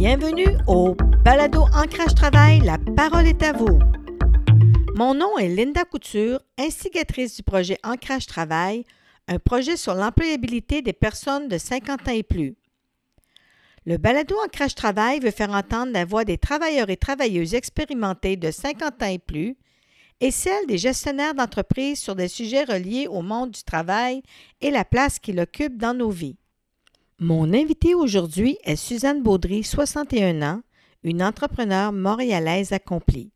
Bienvenue au Balado Ancrage Travail, la parole est à vous. Mon nom est Linda Couture, instigatrice du projet Ancrage Travail, un projet sur l'employabilité des personnes de 50 ans et plus. Le balado Ancrage Travail veut faire entendre la voix des travailleurs et travailleuses expérimentés de 50 ans et plus et celle des gestionnaires d'entreprises sur des sujets reliés au monde du travail et la place qu'il occupe dans nos vies. Mon invitée aujourd'hui est Suzanne Baudry, 61 ans, une entrepreneure montréalaise accomplie.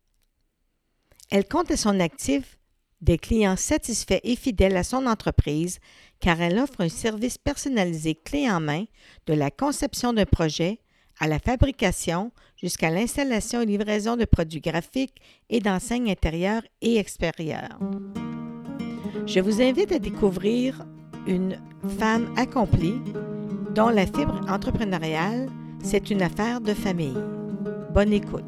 Elle compte à son actif des clients satisfaits et fidèles à son entreprise car elle offre un service personnalisé clé en main de la conception d'un projet à la fabrication jusqu'à l'installation et livraison de produits graphiques et d'enseignes intérieures et extérieures. Je vous invite à découvrir une femme accomplie dont la fibre entrepreneuriale, c'est une affaire de famille. Bonne écoute.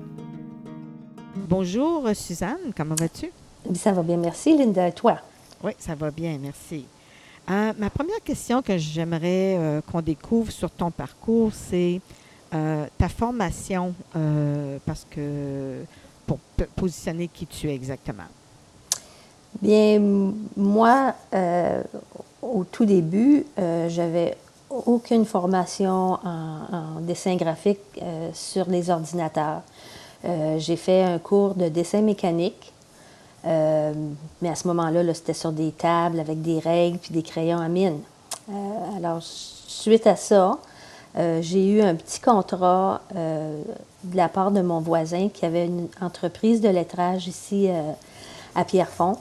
Bonjour Suzanne, comment vas-tu? Ça va bien, merci Linda. Et toi? Oui, ça va bien, merci. Euh, ma première question que j'aimerais euh, qu'on découvre sur ton parcours, c'est euh, ta formation, parce que pour positionner qui tu es exactement. Bien, moi, au tout début, j'avais aucune formation en dessin graphique sur les ordinateurs. J'ai fait un cours de dessin mécanique euh, mais à ce moment-là, -là, c'était sur des tables avec des règles puis des crayons à mine. Euh, alors, suite à ça, euh, j'ai eu un petit contrat de la part de mon voisin qui avait une entreprise de lettrage ici à Pierrefonds.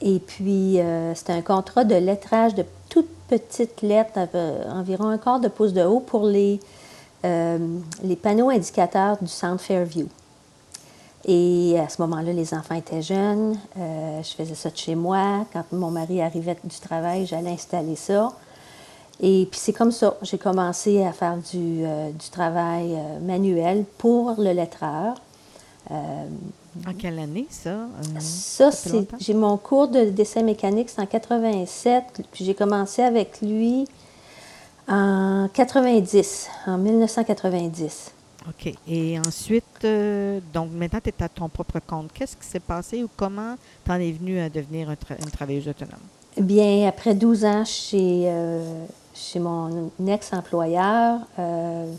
Et puis, c'était un contrat de lettrage de toutes petites lettres, environ un quart de pouce de haut, pour les, les panneaux indicateurs du centre Fairview. Et à ce moment-là, les enfants étaient jeunes. Euh, je faisais ça de chez moi. Quand mon mari arrivait du travail, j'allais installer ça. Et puis c'est comme ça, j'ai commencé à faire du, euh, travail euh, manuel pour le lettreur. En quelle année ça? ça, c'est, j'ai mon cours de dessin mécanique, c'est en 87. Puis j'ai commencé avec lui en 90, en 1990. OK. Et ensuite, euh, donc maintenant, tu es à ton propre compte. Qu'est-ce qui s'est passé ou comment tu en es venu à devenir une travailleuse autonome? Bien, après 12 ans chez, euh, chez mon ex-employeur, euh,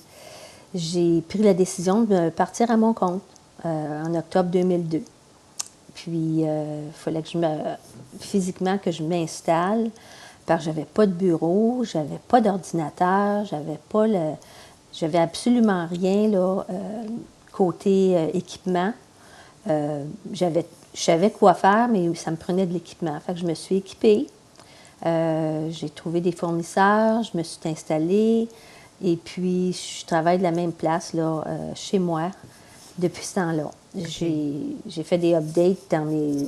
j'ai pris la décision de partir à mon compte en octobre 2002. Puis, il fallait que je me, physiquement, que je m'installe, parce que pas de bureau, j'avais pas d'ordinateur, j'avais pas le j'avais absolument rien là, euh, côté euh, équipement. Euh, j'avais, je savais quoi faire, mais ça me prenait de l'équipement. Fait que je me suis équipée. j'ai trouvé des fournisseurs, je me suis installée. Et puis, je travaille de la même place là, chez moi depuis ce temps-là. J'ai, fait des updates dans mes,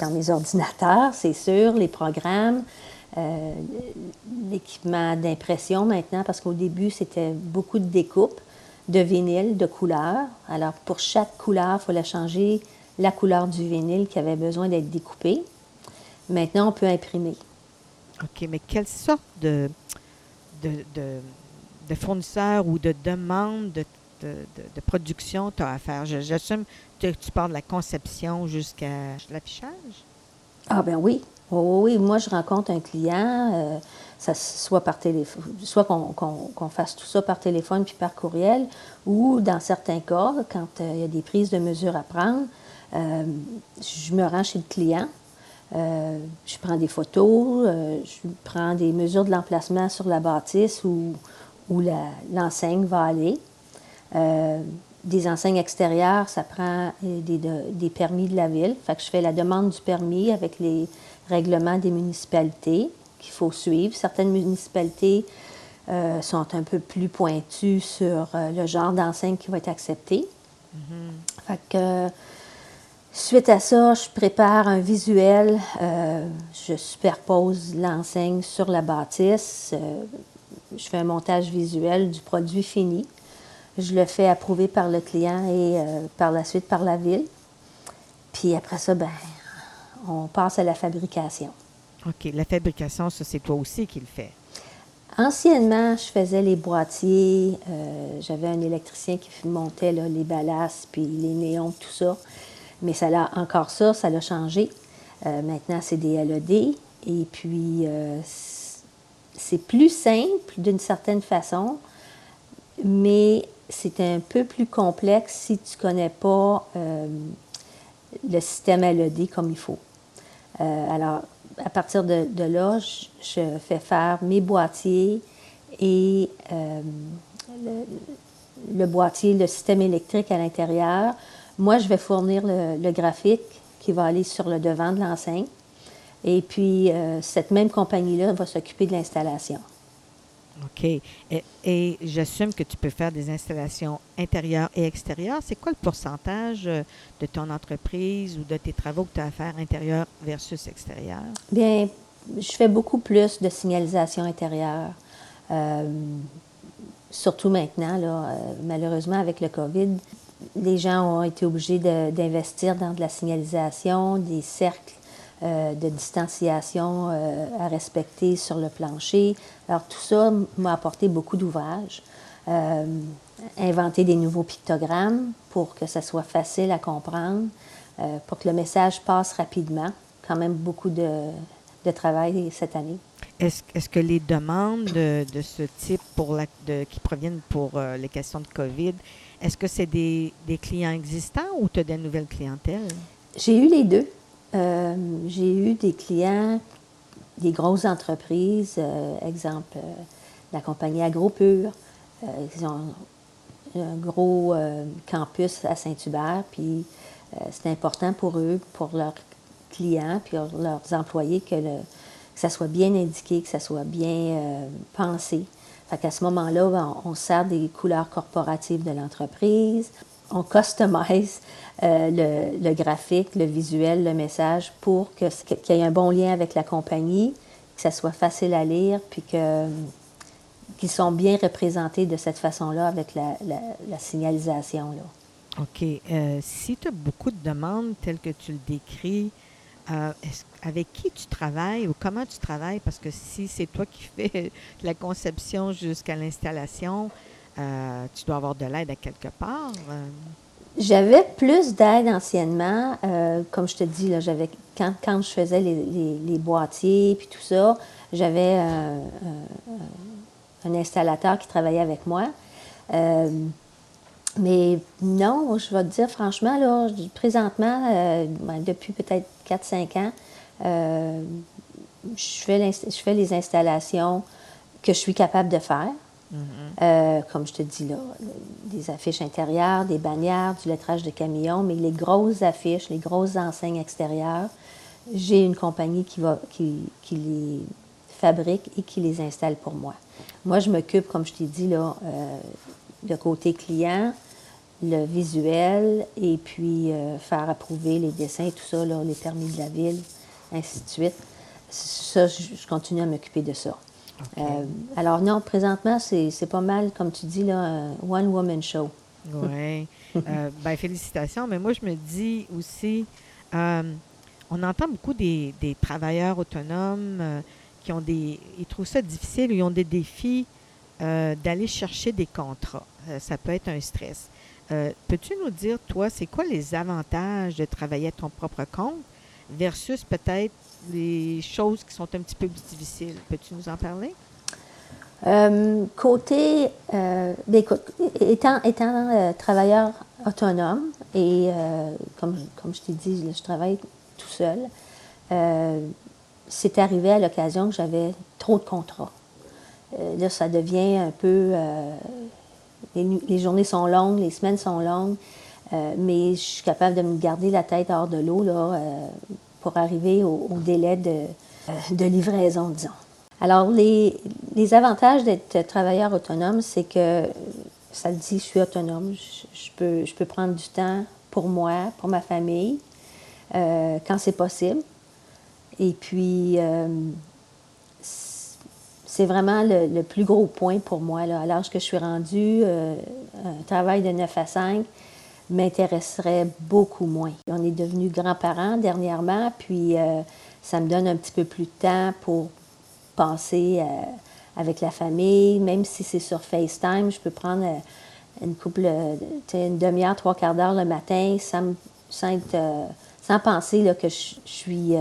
dans mes ordinateurs, c'est sûr, les programmes. Euh, l'équipement d'impression maintenant, parce qu'au début, c'était beaucoup de découpes de vinyle, de couleurs. Alors, pour chaque couleur, il fallait changer la couleur du vinyle qui avait besoin d'être découpé. Maintenant, on peut imprimer. OK, mais quelle sorte de, de, de, fournisseurs ou de demandes de, de production tu as à faire? J'assume que tu parles de la conception jusqu'à l'affichage? Ah, ben oui. oui, moi, je rencontre un client, euh, ça, soit par téléphone, soit qu'on fasse tout ça par téléphone puis par courriel, ou dans certains cas, quand euh, il y a des prises de mesures à prendre, euh, je me rends chez le client, je prends des photos, je prends des mesures de l'emplacement sur la bâtisse où, où l'enseigne va aller des enseignes extérieures, ça prend euh, des, permis de la ville. Fait que je fais la demande du permis avec les règlements des municipalités qu'il faut suivre. Certaines municipalités euh, sont un peu plus pointues sur euh, le genre d'enseigne qui va être accepté. Mm-hmm. Fait que, suite à ça, je prépare un visuel. je superpose l'enseigne sur la bâtisse. je fais un montage visuel du produit fini. Je le fais approuver par le client et euh, par la suite par la ville. Puis après ça, ben, on passe à la fabrication. OK. La fabrication, ça, c'est toi aussi qui le fais? anciennement, je faisais les boîtiers. J'avais un électricien qui montait les ballasts, puis les néons, tout ça. Mais ça l'a encore ça, ça l'a changé. maintenant, c'est des LED. Et puis, c'est plus simple d'une certaine façon, mais c'est un peu plus complexe si tu ne connais pas euh, le système LED comme il faut. Euh, alors, à partir de, là, je, fais faire mes boîtiers et euh, le, boîtier, le système électrique à l'intérieur. Moi, je vais fournir le, graphique qui va aller sur le devant de l'enseigne. Et puis, cette même compagnie-là va s'occuper de l'installation. OK. Et, j'assume que tu peux faire des installations intérieures et extérieures. C'est quoi le pourcentage euh, de ton entreprise ou de tes travaux que tu as à faire intérieur versus extérieur? Bien, je fais beaucoup plus de signalisation intérieure. Euh, surtout maintenant, là, euh, malheureusement, avec le COVID, les gens ont été obligés d'investir dans de la signalisation, des cercles euh, de distanciation euh, à respecter sur le plancher. Alors tout ça m'a apporté beaucoup d'ouvrages. Euh, inventer des nouveaux pictogrammes pour que ça soit facile à comprendre, pour que le message passe rapidement. Quand même beaucoup de, de travail cette année. Est-ce est que les demandes de, de ce type pour la, de, qui proviennent pour les questions de COVID, est-ce que c'est des, des, clients existants ou tu as des nouvelles clientèles? J'ai eu les deux. Euh, j'ai eu des clients, des grosses entreprises, euh, exemple euh, la compagnie AgroPure. ils ont un gros campus à Saint-Hubert, puis c'est important pour eux, pour leurs clients, puis leurs employés que, ça soit bien indiqué, que ça soit bien pensé. Fait qu'à ce moment-là, on sert des couleurs corporatives de l'entreprise, on customise euh, le, graphique, le visuel, le message pour qu'il y ait un bon lien avec la compagnie, que ça soit facile à lire, puis que qu'ils sont bien représentés de cette façon-là avec la, signalisation. OK. Euh, si tu as beaucoup de demandes telles que tu le décris, euh, avec qui tu travailles ou comment tu travailles? Parce que si c'est toi qui fais la conception jusqu'à l'installation, tu dois avoir de l'aide à quelque part. J'avais plus d'aide anciennement. Euh, comme je te dis, j'avais, quand, je faisais les, boîtiers puis tout ça, j'avais un installateur qui travaillait avec moi. Euh, mais non, je vais te dire franchement, présentement, euh, ben, depuis peut-être 4-5 ans, je fais les installations que je suis capable de faire. Euh, comme je te dis là, des affiches intérieures, des bannières, du lettrage de camions, mais les grosses affiches, les grosses enseignes extérieures, j'ai une compagnie qui, les fabrique et qui les installe pour moi. Moi, je m'occupe, comme je t'ai dit, là, euh, le côté client, le visuel, et puis euh, faire approuver les dessins, tout ça, les permis de la ville, ainsi de suite. Ça, je continue à m'occuper de ça. Euh, alors non, présentement, c'est pas mal, comme tu dis, là, un one-woman show. Oui. euh, ben, félicitations. Mais moi, je me dis aussi, euh, on entend beaucoup des, des travailleurs autonomes euh, qui ont des... Ils trouvent ça difficile, ils ont des défis d'aller chercher des contrats. ça peut être un stress. Peux-tu nous dire, toi, c'est quoi les avantages de travailler à ton propre compte? Versus peut-être les choses qui sont un petit peu plus difficiles. Peux-tu nous en parler? Euh, côté, euh, ben, étant, euh, travailleur autonome et comme, comme je t'ai dit, je travaille tout seul, c'est arrivé à l'occasion que j'avais trop de contrats. là, ça devient un peu. Les, journées sont longues, les semaines sont longues, mais je suis capable de me garder la tête hors de l'eau là, pour arriver au, délai de, euh, de, livraison, disons. Alors, les, les avantages d'être travailleur autonome, c'est que, ça le dit, je suis autonome, je, peux, je peux prendre du temps pour moi, pour ma famille, euh, quand c'est possible. Et puis, euh, c'est vraiment le, plus gros point pour moi. Là. À l'âge que je suis rendue, un travail de 9 à 5, m'intéresserait beaucoup moins. On est devenus grands-parents dernièrement, puis euh, ça me donne un petit peu plus de temps pour penser avec la famille, même si c'est sur FaceTime, je peux prendre euh, une couple, euh, une demi-heure, trois quarts d'heure le matin sans, euh, penser que je suis.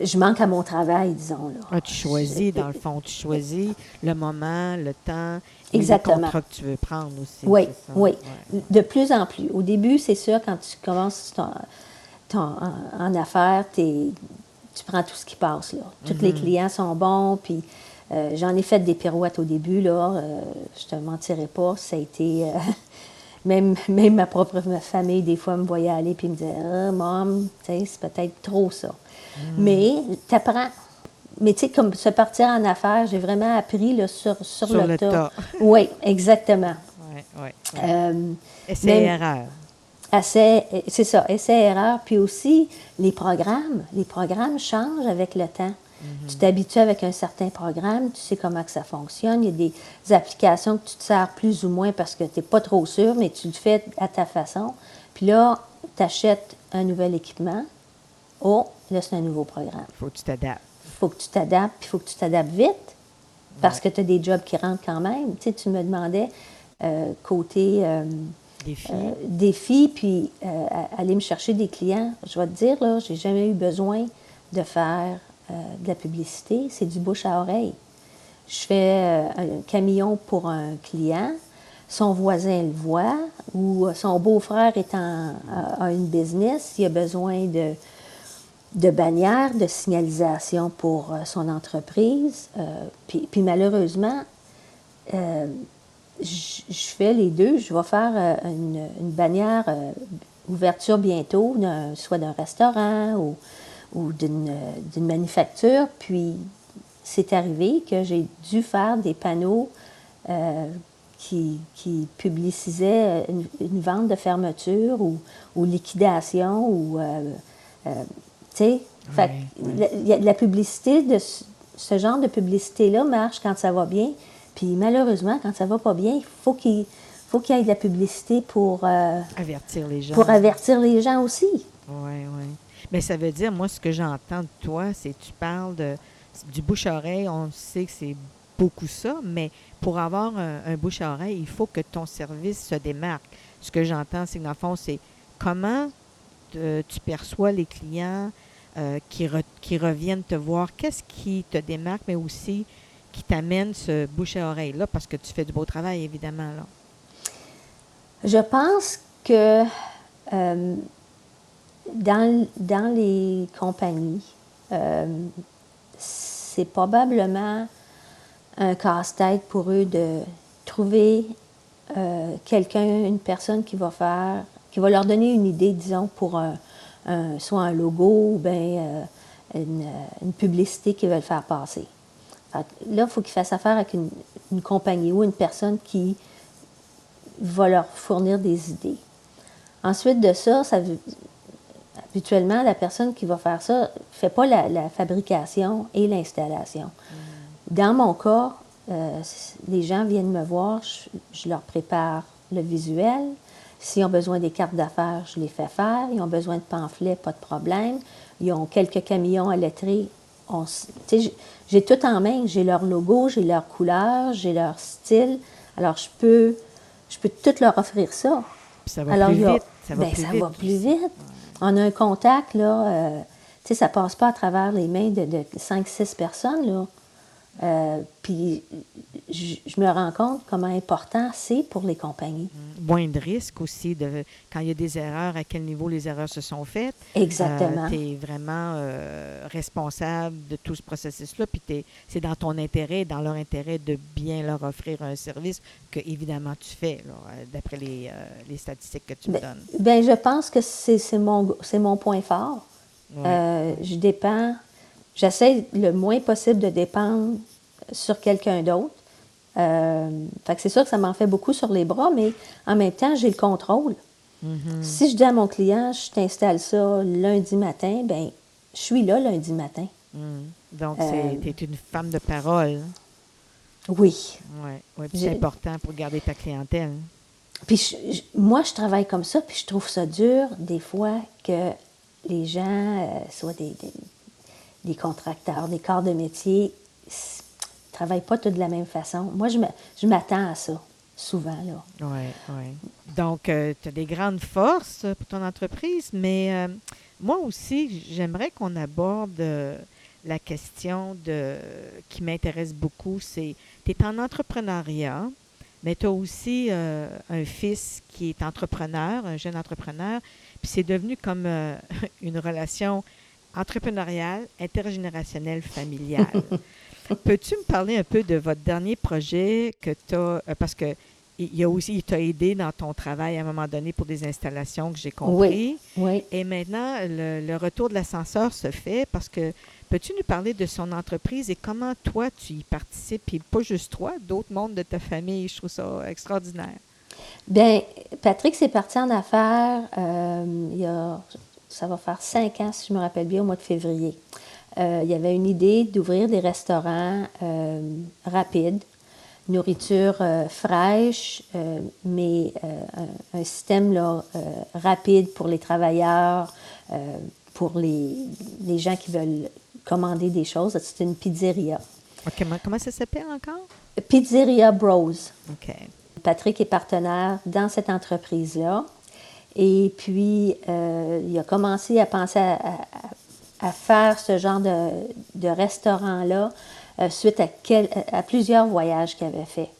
Je manque à mon travail, disons. Là. Ah, tu choisis, dans le fond, tu choisis le moment, le temps, Exactement. le contrat que tu veux prendre aussi. Oui, oui. Ouais. De plus en plus. Au début, c'est sûr, quand tu commences ton, ton- en, en affaires, t'es- tu prends tout ce qui passe. Là. Tous les clients sont bons. Puis euh, j'en ai fait des pirouettes au début. Là, euh, je te mentirais pas. Ça a été. euh, même, même ma propre famille, des fois, me voyait aller puis me disait Ah, Mom, c'est peut-être trop ça. Mais tu apprends. Mais tu sais, comme se partir en affaires, j'ai vraiment appris là, sur, sur, Sur le, le tas. tas. Oui, exactement. Euh, Essai erreur. Essai- c'est ça, essai-erreur. Puis aussi, les programmes. Les programmes changent avec le temps. Tu t'habitues avec un certain programme, tu sais comment que ça fonctionne. Il y a des applications que tu te sers plus ou moins parce que tu n'es pas trop sûr, mais tu le fais à ta façon. Puis là, tu achètes un nouvel équipement. Oh, là, c'est un nouveau programme. Il faut que tu t'adaptes. Il faut que tu t'adaptes, puis il faut que tu t'adaptes vite parce que tu as des jobs qui rentrent quand même. Tu sais, tu me demandais euh, côté... euh, Défi. euh, défi, puis euh, aller me chercher des clients. Je vais te dire, là, j'ai jamais eu besoin de faire de la publicité. C'est du bouche à oreille. Je fais un camion pour un client, son voisin le voit, ou son beau-frère est en, a, a une business, il a besoin de, de bannières, de signalisation pour euh, son entreprise. Euh, puis, puis malheureusement, euh, je fais les deux. Je vais faire une, bannière ouverture bientôt, soit d'un restaurant ou, ou d'une manufacture. Puis c'est arrivé que j'ai dû faire des panneaux qui, qui publicisaient une, une vente de fermeture ou, ou liquidation ou sais, fait que Oui, oui. la- il publicité de ce, ce genre de publicité-là marche quand ça va bien. Puis malheureusement, quand ça va pas bien, il faut qu'il faut qu'il y ait de la publicité pour, euh, Avertir les gens. pour avertir les gens aussi. Oui, oui. Mais ça veut dire, moi, ce que j'entends de toi, c'est que tu parles de, du bouche-oreille. On sait que c'est beaucoup ça, mais pour avoir un, un bouche-oreille, il faut que ton service se démarque. Ce que j'entends, c'est que dans le fond, c'est comment te- tu perçois les clients euh, qui, re- qui reviennent te voir. Qu'est-ce qui te démarque, mais aussi qui t'amène ce bouche-à-oreille-là, parce que tu fais du beau travail, évidemment. Là. Je pense que euh, dans, dans les compagnies, euh, c'est probablement un casse-tête pour eux de trouver quelqu'un, une personne qui va faire, qui va leur donner une idée, disons, pour un, un- soit un logo ou bien euh, une, une publicité qu'ils veulent faire passer. Fait que là, il faut qu'ils fassent affaire avec une, une compagnie ou une personne qui va leur fournir des idées. Ensuite de ça, habituellement, la personne qui va faire ça ne fait pas la, la fabrication et l'installation. Dans mon cas, euh, les gens viennent me voir, je, je leur prépare le visuel. S'ils ont besoin des cartes d'affaires, je les fais faire. Ils ont besoin de pamphlets, pas de problème. Ils ont quelques camions à lettrer. J'ai- tout en main. J'ai leur logo, j'ai leur couleur, j'ai leur style. Alors, je peux, je peux tout leur offrir ça. Puis ça va Alors, plus a- vite. Ça va ben, plus ça vite. va plus vite. On a un contact, là. euh, tu sais, ça passe pas à travers les mains de, de 5-6 personnes, là. Euh, puis, je je me rends compte comment important c'est pour les compagnies. moins de risques aussi de quand il y a des erreurs, à quel niveau les erreurs se sont faites. Exactement. tu es vraiment euh, responsable de tout ce processus-là, puis t'es- c'est dans ton intérêt, dans leur intérêt de bien leur offrir un service que, évidemment, tu fais, euh, d'après les, euh, les statistiques que tu me Ben, donnes. ben, je pense que c'est mon, mon point fort. Ouais. Euh, je dépends, j'essaie le moins possible de dépendre sur quelqu'un d'autre. Euh, fait que c'est sûr que ça m'en fait beaucoup sur les bras, mais en même temps, j'ai le contrôle. Mhm. Si je dis à mon client, je t'installe ça lundi matin, ben je suis là lundi matin. Mhm. Donc, Euh, tu es une femme de parole. Oui. Ouais, J'ai- c'est important pour garder ta clientèle. Puis je- je- moi, je travaille comme ça, puis je trouve ça dur, des fois, que les gens, euh, soient des, des, des contracteurs, des corps de métier, travaillent pas tous de la même façon. Moi, je, m'attends à ça, souvent. Là. Oui, oui. Donc, euh, tu as des grandes forces pour ton entreprise, mais euh, moi aussi, j'aimerais qu'on aborde la question de qui m'intéresse beaucoup, c'est tu es en entrepreneuriat, mais tu as aussi un fils qui est entrepreneur, un jeune entrepreneur, puis c'est devenu comme une relation entrepreneuriale, intergénérationnelle, familiale. Peux-tu me parler un peu de votre dernier projet que tu as, euh, parce que il y a aussi, il t'a aidé dans ton travail à un moment donné pour des installations que j'ai compris. Oui, Et maintenant, le, retour de l'ascenseur se fait parce que peux-tu nous parler de son entreprise et comment toi tu y participes, et pas juste toi, d'autres membres de ta famille. Je trouve ça extraordinaire. Bien, Patrick s'est parti en affaires euh, il y a, ça va faire cinq ans, si je me rappelle bien, au mois de février. Euh, il y avait une idée d'ouvrir des restaurants euh, rapides, nourriture euh, fraîche, mais un, système là, rapide pour les travailleurs, pour les, les, gens qui veulent commander des choses. C'est une pizzeria. Comment, comment ça s'appelle encore? Pizzeria Bros. OK. Patrick est partenaire dans cette entreprise-là. Et puis, il a commencé à penser à, à faire ce genre de, restaurant-là euh, suite à, à, plusieurs voyages qu'il avait fait.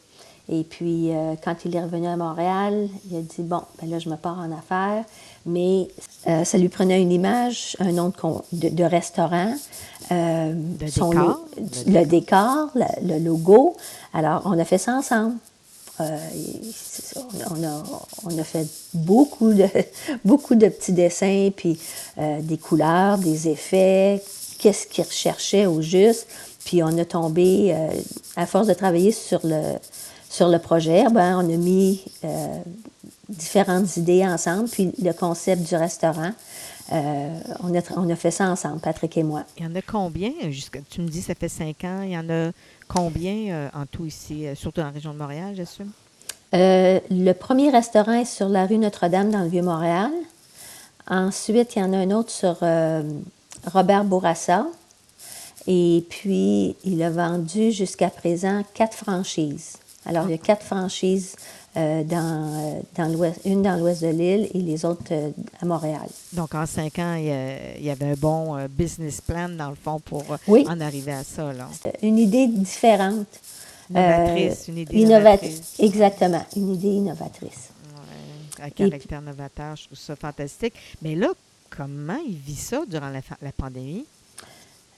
Et puis, euh, quand il est revenu à Montréal, il a dit, bon, ben là, je me pars en affaires, mais euh, ça lui prenait une image, un nom de, de, restaurant, le, décor, le, décor, le logo. Alors, on a fait ça ensemble. Euh, on, a, fait beaucoup de, petits dessins, puis euh, des couleurs, des effets, qu'est-ce qu'il recherchait au juste. Puis on a tombé, euh, à force de travailler sur le, projet, ben, on a mis différentes idées ensemble, puis le concept du restaurant. on, a, fait ça ensemble, Patrick et moi. Il y en a combien? tu me dis ça fait cinq ans. Il y en a Combien euh, en tout ici, euh, surtout dans la région de Montréal, j'assume? Euh, le premier restaurant est sur la rue Notre-Dame dans le Vieux-Montréal. Ensuite, il y en a un autre sur Robert Bourassa. Et puis, il a vendu jusqu'à présent quatre franchises. Alors, il y a quatre franchises euh, dans, euh, dans l'ouest, une dans l'ouest de l'île et les autres euh, à Montréal. Donc, en cinq ans, il y, avait un bon business plan, dans le fond, pour en arriver à ça. Là. Une idée différente. Innovatrice, une idée innovatrice. Exactement, une idée innovatrice. Ouais, un caractère novateur, je trouve ça fantastique. Mais là, comment il vit ça durant la, la pandémie?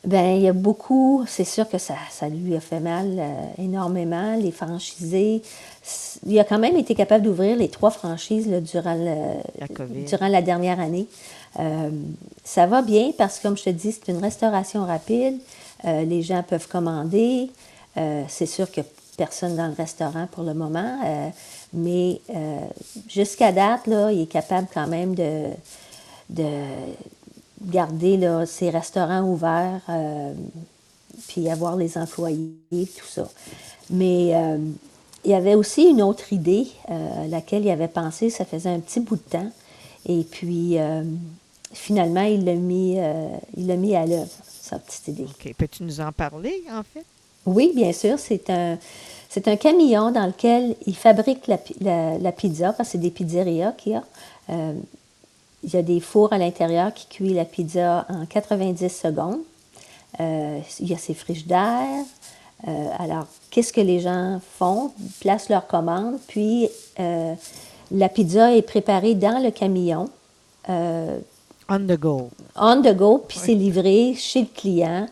Bien, il y a beaucoup, c'est sûr que ça, ça lui a fait mal énormément, les franchisés il a quand même été capable d'ouvrir les trois franchises durant, la, durant la dernière année. Euh, ça va bien parce que, comme je te dis, c'est une restauration rapide. Euh, les gens peuvent commander. Euh, c'est sûr qu'il n'y a personne dans le restaurant pour le moment, mais jusqu'à date, là, il est capable quand même de, de garder là, ses restaurants ouverts, puis avoir les employés, tout ça. Mais il y avait aussi une autre idée euh, à laquelle il avait pensé, ça faisait un petit bout de temps. Et puis, euh, finalement, il l'a mis, euh, il mis à l'œuvre, sa petite idée. OK. Peux-tu nous en parler, en fait? Oui, bien sûr. C'est un, c'est un camion dans lequel il fabrique la, la, pizza, parce que c'est des pizzerias qu'il y a. il y a des fours à l'intérieur qui cuisent la pizza en 90 secondes. il y a ses d'air. Euh, alors, qu'est-ce que les gens font? Ils placent leur commande, puis euh, la pizza est préparée dans le camion. Euh, on the go. On the go, puis c'est livré chez le client,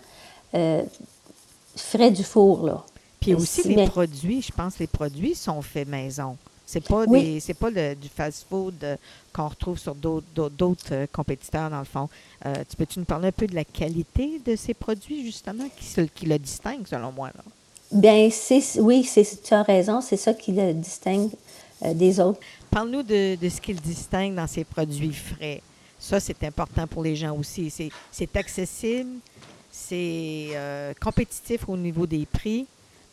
frais du four, là. Puis aussi, les produits, je pense, les produits sont faits maison. C'est pas des, c'est pas du fast-food qu'on retrouve sur d'autres compétiteurs, dans le fond. tu peux-tu nous parler un peu de la qualité de ces produits, justement, qui, qui le distingue, selon moi? Là? Bien, oui, tu as raison, c'est ça qui le distingue euh, des autres. Parle-nous de, ce qui le distingue dans ces produits frais. Ça, c'est important pour les gens aussi. C'est accessible, c'est euh, compétitif au niveau des prix,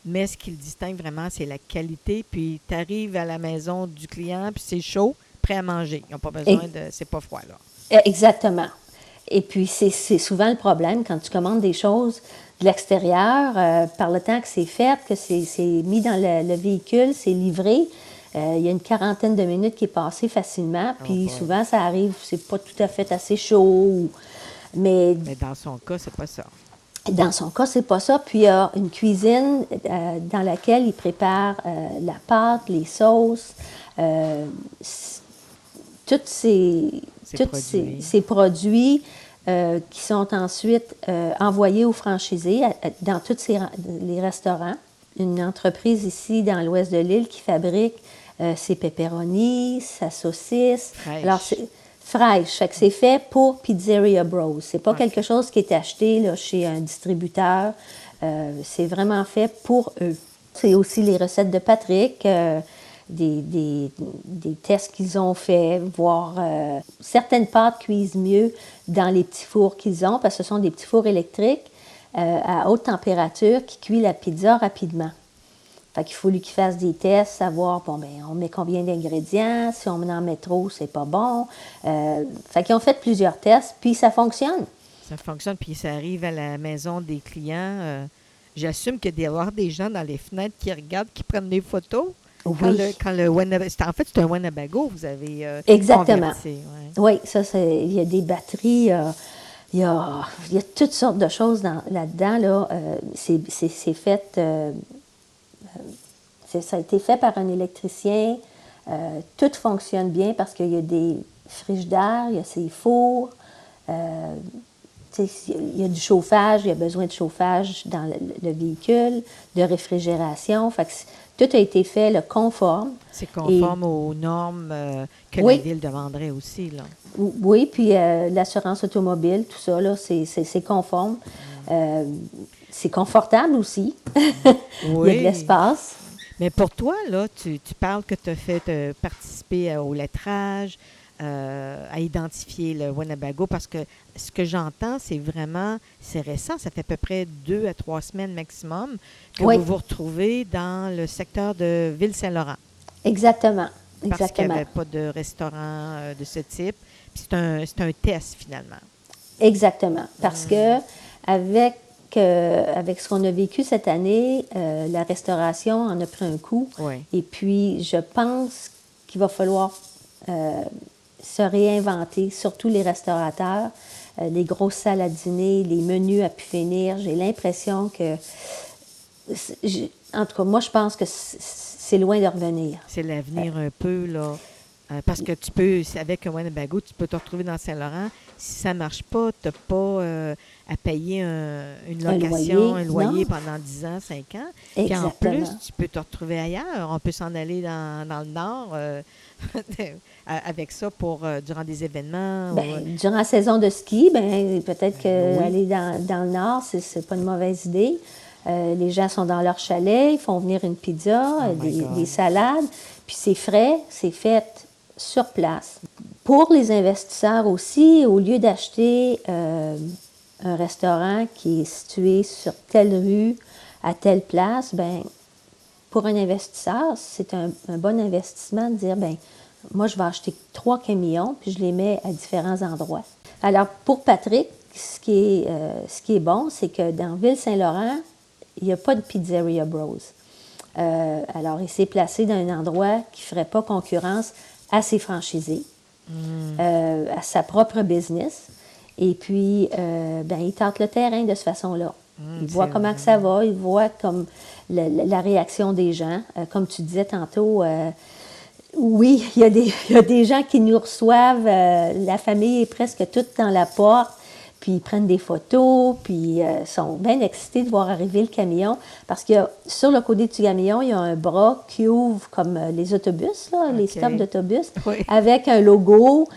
mais ce qui le distingue vraiment, c'est la qualité. Puis, tu arrives à la maison du client, puis c'est chaud, prêt à manger. Ils n'ont pas besoin de. C'est pas froid, là. Eh, exactement. Et puis, c'est souvent le problème quand tu commandes des choses de l'extérieur. Euh, par le temps que c'est fait, que c'est mis dans le, véhicule, c'est livré, euh, il y a une quarantaine de minutes qui est passée facilement. Ah, puis souvent, ça arrive, c'est pas tout à fait assez chaud. mais, mais dans son cas, c'est pas ça. Dans son cas, c'est pas ça. Puis il y a une cuisine euh, dans laquelle il prépare la pâte, les sauces, tous ces, produits, ces, produits euh, qui sont ensuite euh, envoyés aux franchisés dans tous les restaurants. Une entreprise ici dans l'ouest de l'île qui fabrique euh, ses pepperonis, sa saucisse. Alors, fraîche. c'est fait pour Pizzeria Bros. C'est pas quelque chose qui est acheté là, chez un distributeur. c'est vraiment fait pour eux. C'est aussi les recettes de Patrick des, des, des tests qu'ils ont fait, voir euh, certaines pâtes cuisent mieux dans les petits fours qu'ils ont, parce que ce sont des petits fours électriques euh, à haute température qui cuisent la pizza rapidement. Fait qu'il faut lui qu'il fasse des tests, savoir, bon, ben, on met combien d'ingrédients, si on en met trop, c'est pas bon. Euh, fait qu'ils ont fait plusieurs tests, puis ça fonctionne. Ça fonctionne, puis ça arrive à la maison des clients. Euh, j'assume qu'il y a des, gens dans les fenêtres qui regardent, qui prennent des photos. Quand le, en fait, c'est un Winnebago, vous avez euh, Exactement. Oui, ça, c'est, il y a des batteries, euh, il, y a, il y a toutes sortes de choses là-dedans. Là. Euh, c'est, fait, ça a été fait par un électricien. tout fonctionne bien parce qu'il y a des frigidaires, il y a ces fours. il y a du chauffage, il y a besoin de chauffage dans le, véhicule, de réfrigération. Fait tout a été fait le conforme. C'est conforme aux normes euh, que la ville demanderait aussi. Là. Oui, puis euh, l'assurance automobile, tout ça, c'est conforme. Euh, c'est confortable aussi. Il y a de l'espace. Mais pour toi, là, tu, tu parles que tu as fait participer au lettrage, euh, à identifier le Winnebago parce que ce que j'entends, c'est vraiment, c'est récent, ça fait à peu près deux à trois semaines maximum que vous vous retrouvez dans le secteur de Ville-Saint-Laurent. Exactement. Parce qu'il n'y avait pas de restaurant euh, de ce type. C'est un, un, test finalement. Exactement. Parce mmh. que avec euh, avec ce qu'on a vécu cette année, la restauration en a pris un coup. Et puis, je pense qu'il va falloir se réinventer, surtout les restaurateurs, euh, les grosses salles à dîner, les menus à pu finir. J'ai l'impression que, en tout cas, moi, je pense que c'est loin de revenir. C'est l'avenir un peu, là. Euh, parce que tu peux, avec un Winnebago, tu peux te retrouver dans Saint-Laurent. Si ça ne marche pas, tu n'as pas euh, à payer une location, un loyer, pendant 10 ans, 5 ans. Et en plus, tu peux te retrouver ailleurs. On peut s'en aller dans, dans le nord. avec ça pour euh, durant des événements? Ben, euh? durant la saison de ski, ben, peut-être qu'aller dans, dans, le nord, c'est, n'est pas une mauvaise idée. Euh, les gens sont dans leur chalet, ils font venir une pizza, oh des, salades, puis c'est frais, c'est fait sur place. Pour les investisseurs aussi, au lieu d'acheter un restaurant qui est situé sur telle rue, à telle place, ben pour un investisseur, c'est un, un bon investissement de dire, ben moi, je vais acheter trois camions, puis je les mets à différents endroits. Alors, pour Patrick, ce qui est, euh, ce qui est bon, c'est que dans Ville-Saint-Laurent, il n'y a pas de Pizzeria Bros. Euh, alors, il s'est placé dans un endroit qui ne ferait pas concurrence à ses franchisés, euh, à sa propre business. Et puis, ben, il tente le terrain de cette façon-là. Hmm, il voit comment que ça va, il voit comme la, la réaction des gens. comme tu disais tantôt, oui, il y, a des, il y, a des, gens qui nous reçoivent. Euh, la famille est presque toute dans la porte, puis ils prennent des photos, puis euh, sont bien excités de voir arriver le camion. Parce que sur le côté du camion, il y a un bras qui ouvre comme euh, les autobus, là, les stops d'autobus, avec un logo.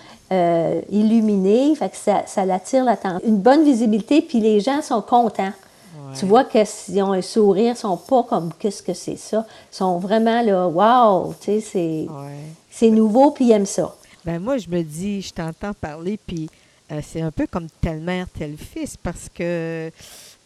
illuminé, fait que ça, ça attire l'attention. Une bonne visibilité, puis les gens sont contents. Tu vois qu'ils ont un sourire, ils sont pas comme qu'est-ce que c'est ça? Ils sont vraiment là, wow, tu sais, c'est, nouveau, puis ils aiment ça. Ben moi, je me dis, je t'entends parler, puis euh, c'est un peu comme telle mère, tel fils, parce que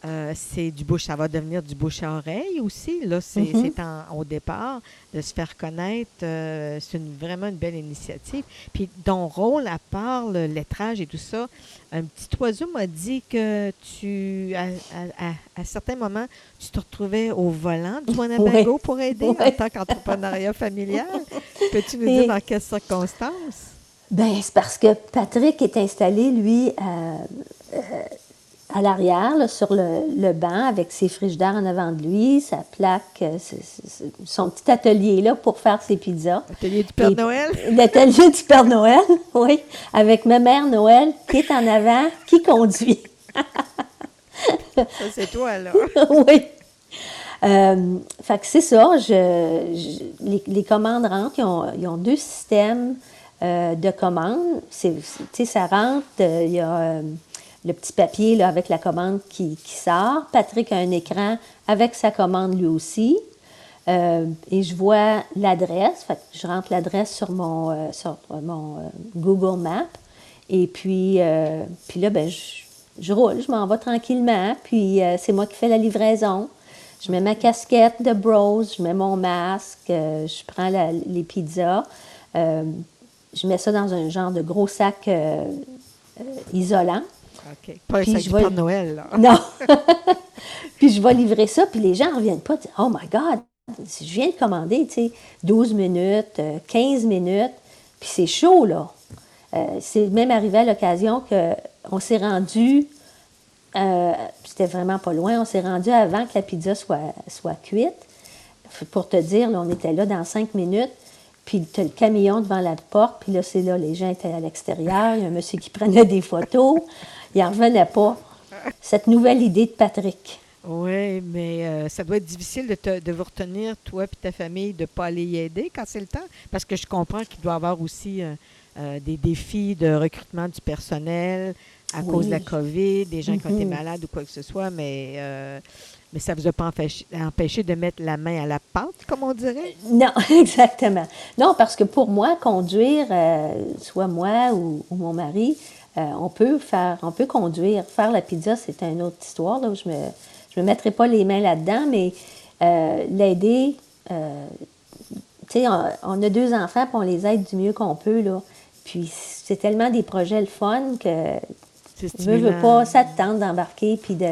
euh, c'est du bouche, ça va devenir du bouche à oreille aussi. Là, c'est Mhm. en- au départ de se faire connaître. euh, c'est vraiment une belle initiative. Puis ton rôle, à part le lettrage et tout ça, un petit oiseau m'a dit que tu, à, à- à- à certains moments, tu te retrouvais au volant du Wanabago pour aider en tant qu'entrepreneuriat familial. Peux-tu nous dire dans quelles circonstances? Ben, c'est parce que Patrick est installé, lui, à, euh, à l'arrière, sur le, le banc, avec ses frigidaires en avant de lui, sa plaque, euh, son petit atelier là pour faire ses pizzas. Atelier du Père Et- Noël? L'atelier du Père Noël, oui, avec ma mère Noël qui est en avant, qui conduit. Ça, c'est toi, là. oui. Euh, fait que c'est ça. Je, je- les, les commandes rentrent. Ils ont, ils ont deux systèmes euh, de commandes. C'est, ça rentre. euh, Il y a euh, le petit papier avec la commande qui, qui sort. Patrick a un écran avec sa commande lui aussi. Et je vois l'adresse. Je rentre l'adresse sur mon, Google Maps. Et puis, puis là, ben, je, roule, je m'en vais tranquillement. Puis c'est moi qui fais la livraison. Je mets ma casquette de Bros, je mets mon masque, je prends les pizzas. Euh, je mets ça dans un genre de gros sac euh, euh, isolant. OK. Pas un sac je vais- Père Noël, là. Non. puis je vais livrer ça, puis les gens ne reviennent pas. Oh my God, je viens de commander, tu sais, 12 minutes, euh, 15 minutes, puis c'est chaud, là. Euh, c'est même arrivé à l'occasion qu'on s'est rendu, euh, c'était vraiment pas loin, on s'est rendu avant que la pizza soit, soit cuite. Pour te dire, là, on était là dans cinq minutes, puis tu as le camion devant la porte, puis là, c'est là, les gens étaient à l'extérieur, il y a un monsieur qui prenait des photos, il n'en revenait pas. Cette nouvelle idée de Patrick. Oui, mais euh, ça doit être difficile de, te- de vous retenir, toi et ta famille, de ne pas aller y aider quand c'est le temps. Parce que je comprends qu'il doit y avoir aussi euh, euh, des défis de recrutement du personnel à Oui. cause de la COVID, des gens qui ont été Mhm. malades ou quoi que ce soit, mais, mais ça ne vous a pas empêché, empêché de mettre la main à la pâte, comme on dirait? Non, exactement. Non, parce que pour moi, conduire, euh, soit moi ou, ou mon mari, euh, on peut faire, on peut conduire. Faire la pizza, c'est une autre histoire. Là, où je me, je me mettrai pas les mains là-dedans, mais euh, l'aider. euh, tu sais, on, on a deux enfants, puis on les aide du mieux qu'on peut là. Puis c'est tellement des projets le fun que C'est je veux, pas, ça te tente d'embarquer puis de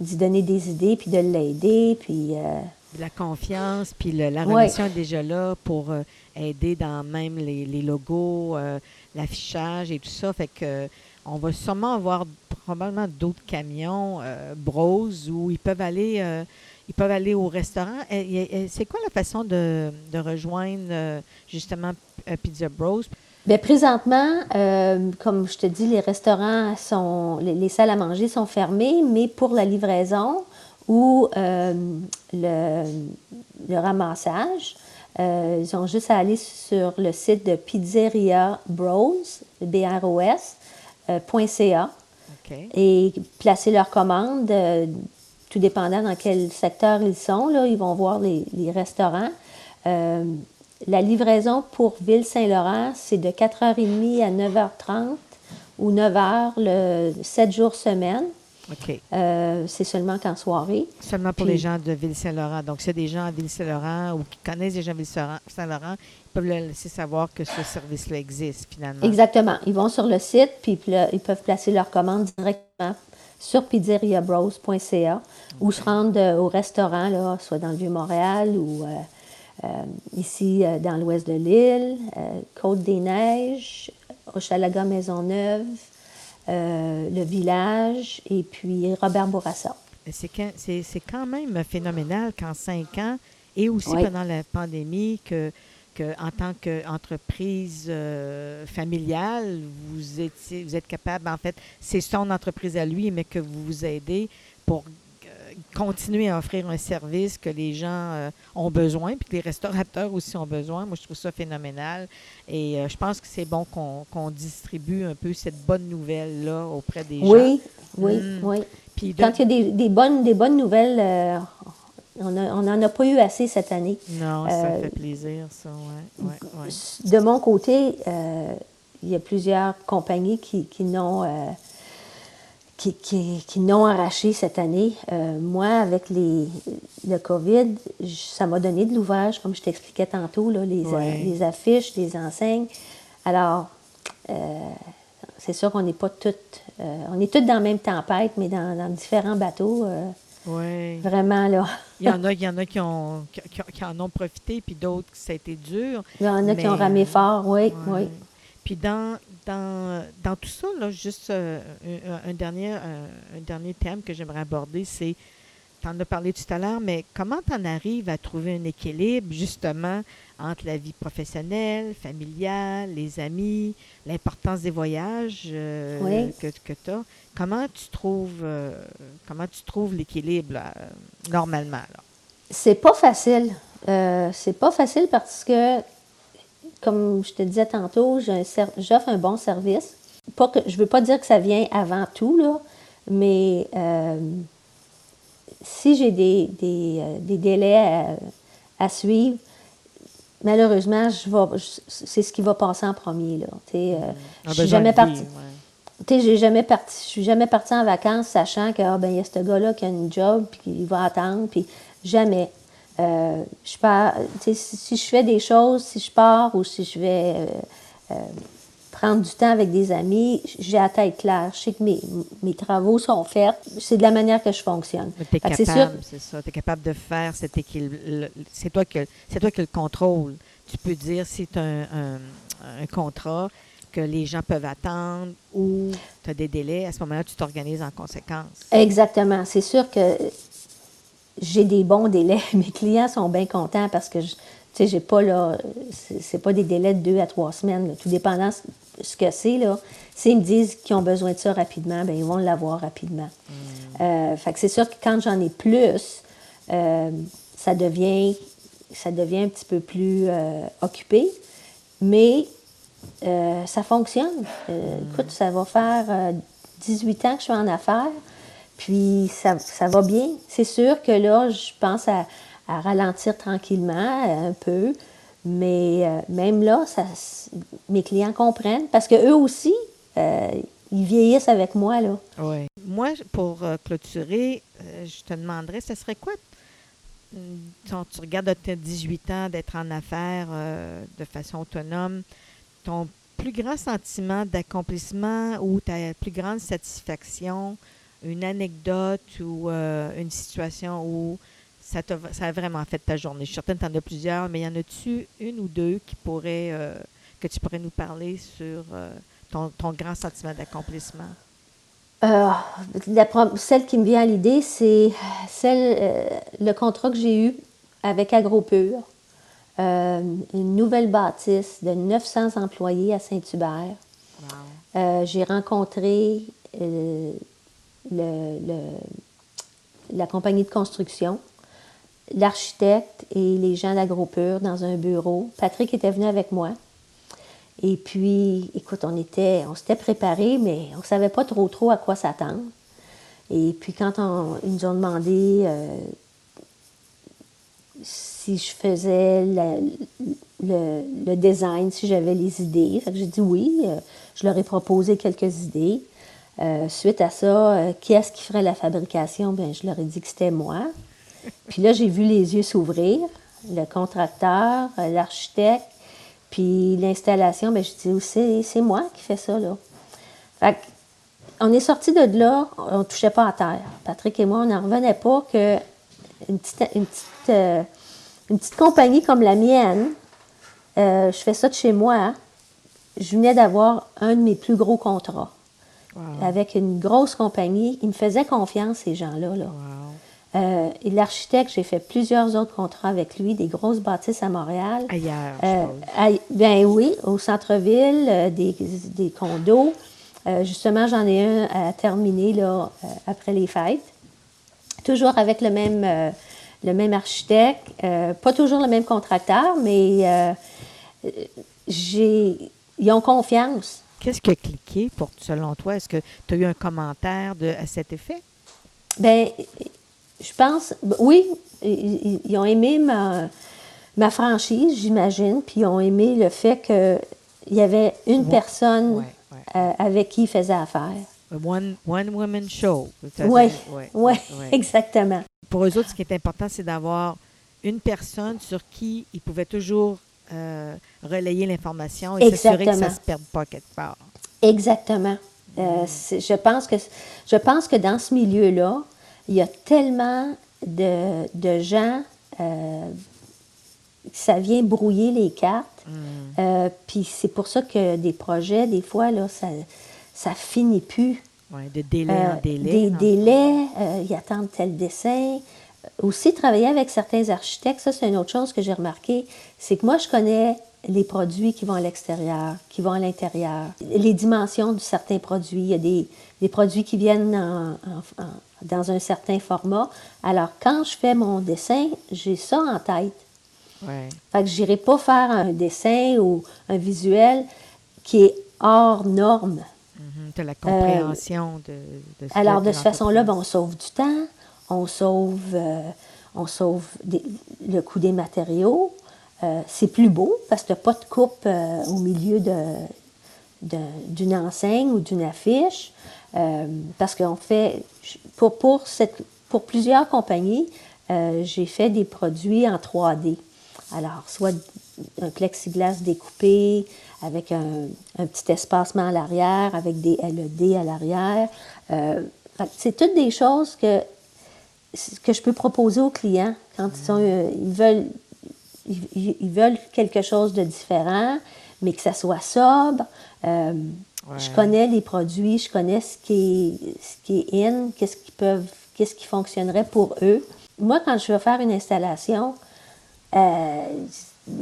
d'y donner des idées puis de l'aider puis euh, la confiance, puis le- la Ouais. relation est déjà là pour euh, aider dans même les, les logos, euh, l'affichage et tout ça. Fait que on va sûrement avoir probablement d'autres camions Bros où ils peuvent aller ils peuvent aller au restaurant. Et- et- et C'est quoi la façon de, de rejoindre justement Pizza Bros? Bien, présentement, euh, comme je te dis, les restaurants sont, les, les salles à manger sont fermées, mais pour la livraison ou euh, le, le ramassage, euh, ils ont juste à aller sur le site de Pizzeria Bros, B-R-O-S, .ca OK. et placer leur commande, tout dépendant dans quel secteur ils sont. Là, ils vont voir les, les restaurants. La livraison pour Ville-Saint-Laurent, c'est de 4h30 à 9h30 ou 9h le 7 jours semaine. OK. Euh, c'est seulement qu'en soirée. Seulement pour Puis- les gens de Ville-Saint-Laurent. Donc, s'il y a des gens à Ville-Saint-Laurent ou qui connaissent des gens à Ville-Saint-Laurent, ils peuvent le laisser savoir que ce service-là existe finalement. Exactement. Ils vont sur le site, puis ils peuvent placer leur commande directement sur pizzeriabros.ca ou se rendre au restaurant, là, soit dans le Vieux-Montréal ou euh, ici euh, dans l'ouest de l'île, euh, Côte-des-Neiges, Hochelaga Maisonneuve, euh, le village et puis Robert Bourassa. C'est quand, même phénoménal qu'en cinq ans et aussi Oui. pendant la pandémie, que, que en tant qu'entreprise euh, familiale, vous, étiez, vous êtes capable, en fait, c'est son entreprise à lui, mais que vous vous aidez pour euh, continuer à offrir un service que les gens euh, ont besoin, puis que les restaurateurs aussi ont besoin. Moi, je trouve ça phénoménal. Et euh, je pense que c'est bon qu'on qu'on distribue un peu cette bonne nouvelle-là auprès des gens. Oui, oui, Mm. oui. De- Quand il y a des, des bonnes, des bonnes nouvelles, euh, on n'en a pas eu assez cette année. Non, ça fait plaisir, ça, ouais. ouais, ouais. De mon côté, il y a plusieurs compagnies qui, qui n'ont qui, qui, n'ont arraché cette année. moi, avec les, le COVID, ça m'a donné de l'ouvrage, comme je t'expliquais tantôt, là, les, les, affiches, les enseignes. Alors, c'est sûr qu'on n'est pas toutes. on est toutes dans la même tempête, mais dans, dans différents bateaux. Oui. Vraiment, là. il y en a, il y en, a qui, ont, qui, en ont profité, puis d'autres, ça a été dur. Il y en a qui ont ramé fort, oui, oui. Puis dans, dans, dans tout ça, là, juste euh, un, dernier, un, dernier thème que j'aimerais aborder, c'est, tu en as parlé tout à l'heure, mais comment tu en arrives à trouver un équilibre, justement, entre la vie professionnelle, familiale, les amis, l'importance des voyages euh, que, que tu as. Comment tu trouves euh, comment tu trouves l'équilibre normalement? C'est pas facile. Euh, c'est pas facile parce que, comme je te disais tantôt, j'offre un bon service. Pas que, je veux pas dire que ça vient avant tout, là, mais si j'ai des, des, délais à suivre, malheureusement, je c'est ce qui va passer en premier. Là. Euh, je suis jamais partie. j'ai jamais parti, je suis jamais partie en vacances sachant que ah, ben, y a ce gars-là qui a une job puis qu'il va attendre, puis jamais. Euh, je pars, si, je fais des choses, si je pars ou si je vais euh, prendre du temps avec des amis, j'ai la tête claire. Je sais que mes, mes travaux sont faits. C'est de la manière que je fonctionne. Tu es capable, c'est ça. Tu es capable de faire cet équilibre. C'est toi, que, toi qui le contrôle. Tu peux dire si tu as un, un, contrat que les gens peuvent attendre ou tu as des délais. À ce moment-là, tu t'organises en conséquence. Exactement. C'est sûr que j'ai des bons délais. Mes clients sont bien contents parce que je, sais, j'ai pas là, c'est pas des délais de deux à trois semaines, tout dépendant ce que c'est, là, s'ils me disent qu'ils ont besoin de ça rapidement, bien, ils vont l'avoir rapidement. Mm. Euh, fait que c'est sûr que quand j'en ai plus, euh, ça, devient, ça devient un petit peu plus euh, occupé, mais ça fonctionne. Mm. Écoute, ça va faire 18 ans que je suis en affaires, puis ça, ça va bien. C'est sûr que là, je pense à, ralentir tranquillement un peu, mais euh, même là, mes clients comprennent parce qu'eux aussi, euh, ils vieillissent avec moi. Là. Oui. Moi, pour euh, clôturer, je te demanderais, ce serait quoi, quand tu regardes tes 18 ans d'être en affaires de façon autonome, ton plus grand sentiment d'accomplissement ou ta plus grande satisfaction, une anecdote ou une situation où ça, ça a vraiment fait ta journée. Je suis certaine que tu en as plusieurs, mais y en a-tu une ou deux qui pourraient, euh, que tu pourrais nous parler sur euh, ton, grand sentiment d'accomplissement? Euh, celle qui me vient à l'idée, c'est celle, le contrat que j'ai eu avec AgroPure, une nouvelle bâtisse de 900 employés à Saint-Hubert. j'ai rencontré la compagnie de construction l'architecte et les gens d'AgroPure dans un bureau. Patrick était venu avec moi. Et puis, écoute, on était, on s'était préparés, mais on ne savait pas trop trop à quoi s'attendre. Et puis, quand on, ils nous ont demandé euh, si je faisais le, design, si j'avais les idées, j'ai dit oui. Euh, je leur ai proposé quelques idées. Euh, suite à ça, qui est-ce qui ferait la fabrication? Bien, je leur ai dit que c'était moi. Puis là, j'ai vu les yeux s'ouvrir, le contracteur, euh, l'architecte, puis l'installation, bien, je dis, c'est moi qui fais ça, là. Fait on est sorti de là, on ne touchait pas à terre. Patrick et moi, on n'en revenait pas que une petite, euh, compagnie comme la mienne, euh, je fais ça de chez moi, je venais d'avoir un de mes plus gros contrats. Avec une grosse compagnie. Ils me faisaient confiance, ces gens-là. Là. Euh, et l'architecte, j'ai fait plusieurs autres contrats avec lui, des grosses bâtisses à Montréal. Ailleurs. Euh, ben oui, au centre-ville, euh, des, des, condos. justement, j'en ai un à terminer là, après les fêtes. Toujours avec le même, le même architecte, pas toujours le même contracteur, mais j'ai, ils ont confiance. Qu'est-ce qui a cliqué pour, selon toi? Est-ce que tu as eu un commentaire de, à cet effet? Bien, je pense, oui, ils, ont aimé ma, ma franchise, j'imagine, puis ils ont aimé le fait que il y avait une Ouais. personne Ouais, ouais. euh, avec qui il faisait affaire. One, one woman show. Oui, ouais. exactement. Pour eux autres, ce qui est important, c'est d'avoir une personne sur qui ils pouvaient toujours euh, relayer l'information et s'assurer que ça ne se perde pas quelque part. Exactement. Euh, c'est- je, pense que, je pense que dans ce milieu-là, il y a tellement de, de gens, euh, ça vient brouiller les cartes. Euh, Puis c'est pour ça que des projets, des fois, là, ça ça finit plus. Ouais, de délai en délai. Des délais, ils attendent tel dessin. Aussi, travailler avec certains architectes, ça, c'est une autre chose que j'ai remarqué, c'est que moi, je connais les produits qui vont à l'extérieur, qui vont à l'intérieur, les dimensions de certains produits. Il y a des, des produits qui viennent en- en- en- dans un certain format. Alors, quand je fais mon dessin, j'ai ça en tête. Ouais. Fait que j'irai pas faire un dessin ou un visuel qui est hors norme. tu as la compréhension de, de ce Euh, Alors, de cette façon-là, ben, on sauve du temps, on sauve, euh, on sauve le coût des matériaux. Euh, c'est plus beau parce que tu pas de coupe euh, au milieu d'une enseigne ou d'une affiche. Parce qu'on fait, pour, pour, cette, pour plusieurs compagnies, j'ai fait des produits en 3D. Alors, soit un plexiglas découpé avec un, un petit espacement à l'arrière, avec des LED à l'arrière. C'est toutes des choses que, que je peux proposer aux clients quand ils, sont, euh, ils, veulent, ils, veulent quelque chose de différent, mais que ça soit sobre. Euh, Ouais. Je connais les produits, je connais ce qui est, ce qui est in, qu'est-ce qui peuvent, qu'est-ce qui fonctionnerait pour eux. Moi, quand je vais faire une installation, euh,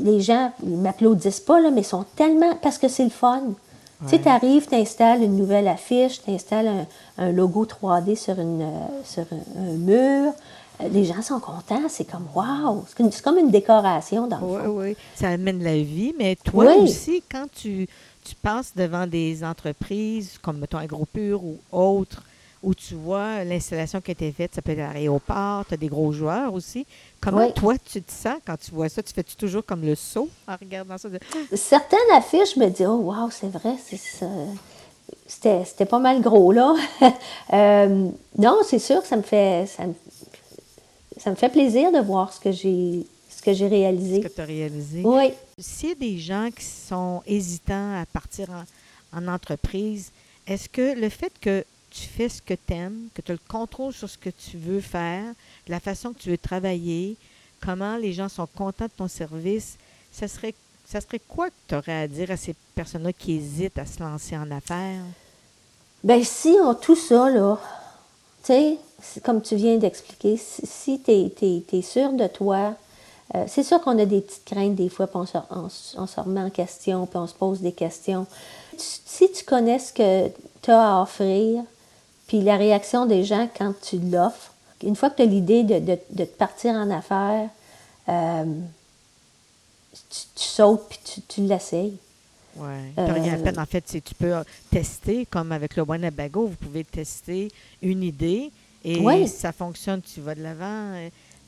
les gens ne m'applaudissent pas, là, mais ils sont tellement. parce que c'est le fun. Tu sais, tu arrives, tu installes une nouvelle affiche, tu installes un, un logo 3D sur, une, euh, sur un, un mur. Euh, Les gens sont contents, c'est comme wow! C'est comme- une décoration dans le Oui, fond. oui. Ça amène la vie, mais toi Oui. aussi, quand tu, tu passes devant des entreprises comme, mettons, AgroPure ou autres, où tu vois l'installation qui a été faite, ça peut être à l'aéroport, tu as des gros joueurs aussi. Comment Oui. toi, tu te sens quand tu vois ça? Tu fais-tu toujours comme le saut en regardant ça? de- Certaines affiches me disent Oh, wow, c'est vrai, c'est ça. C'était, c'était pas mal gros, là. Euh, non, c'est sûr que ça me fait. Ça me, ça me fait plaisir de voir ce que j'ai, que j'ai Ce réalisé. que tu as réalisé? Oui. S'il y a des gens qui sont hésitants à partir en, en entreprise, est-ce que le fait que tu fais ce que tu aimes, que tu as le contrôle sur ce que tu veux faire, la façon que tu veux travailler, comment les gens sont contents de ton service, ça serait, ça serait quoi que tu aurais à dire à ces personnes-là qui hésitent à se lancer en affaires? Ben si on tout ça, là, tu sais, comme tu viens d'expliquer, si, tu es, sûr de toi, euh, c'est sûr qu'on a des petites craintes des fois, puis on se, remet en question, puis on se pose des questions. Si tu connais ce que tu as à offrir, puis la réaction des gens quand tu l'offres, une fois que tu as l'idée de, de- de te partir en affaires, euh, tu, tu sautes puis tu, tu l'essayes. Oui. Rien à Euh, peine. En fait, tu peux tester, comme avec le Wanabago, vous pouvez tester une idée et si ça fonctionne, tu vas de l'avant.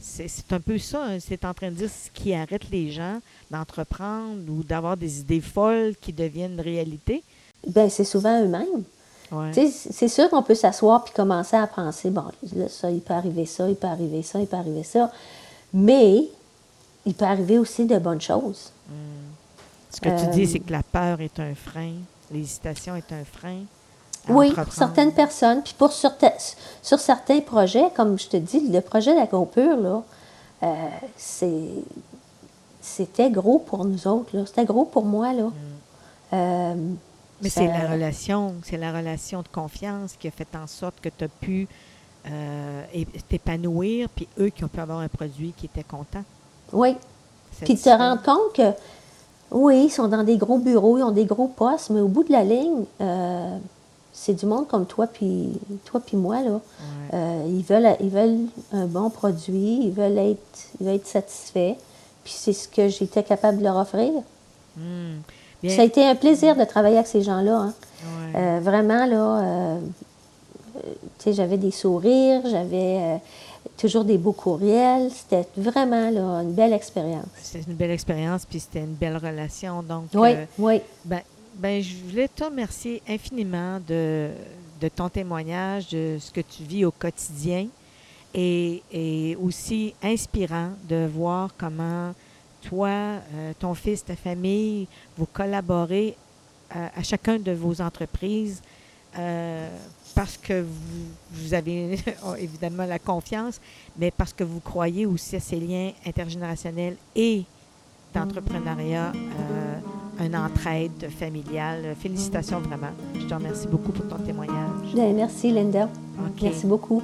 C'est un peu ça. hein. C'est en train de dire ce qui arrête les gens d'entreprendre ou d'avoir des idées folles qui deviennent réalité. Ben, c'est souvent eux-mêmes. Ouais. C'est sûr qu'on peut s'asseoir puis commencer à penser, bon, là, ça, il peut arriver ça, il peut arriver ça, il peut arriver ça. Mais il peut arriver aussi de bonnes choses. Ce que tu euh, dis, c'est que la peur est un frein, l'hésitation est un frein. Oui, pour certaines personnes. Puis pour sur, sur certains projets, comme je te dis, le projet d'Agropure, là, euh, c'est, c'était gros pour nous autres. là. C'était gros pour moi. Là. Euh, Mm. Mais c'est la relation, c'est la relation de confiance qui a fait en sorte que tu as pu euh, t'épanouir, puis eux qui ont pu avoir un produit qui était content. Oui. Puis te satisfait. rendre compte que, oui, ils sont dans des gros bureaux, ils ont des gros postes, mais au bout de la ligne, euh, c'est du monde comme toi puis toi puis moi là. Euh, ils veulent ils veulent un bon produit, ils veulent être ils veulent être satisfaits. Puis c'est ce que j'étais capable de leur offrir. Hmm. Bien, Ça a été un plaisir de travailler avec ces gens-là. hein. ouais. Euh, vraiment là, euh, tu sais, j'avais des sourires, j'avais euh, toujours des beaux courriels. C'était vraiment là, une belle expérience. C'est une belle expérience, puis c'était une belle relation. Donc, Oui, oui. ben, ben, je voulais te remercier infiniment de, de ton témoignage, de ce que tu vis au quotidien et, et aussi inspirant de voir comment toi, euh, ton fils, ta famille, vous collaborez euh, à chacun de vos entreprises euh, parce que vous, vous avez évidemment la confiance, mais parce que vous croyez aussi à ces liens intergénérationnels et d'entrepreneuriat, une entraide familiale. Félicitations vraiment. Je te remercie beaucoup pour ton témoignage. Bien, merci, Linda. Merci beaucoup.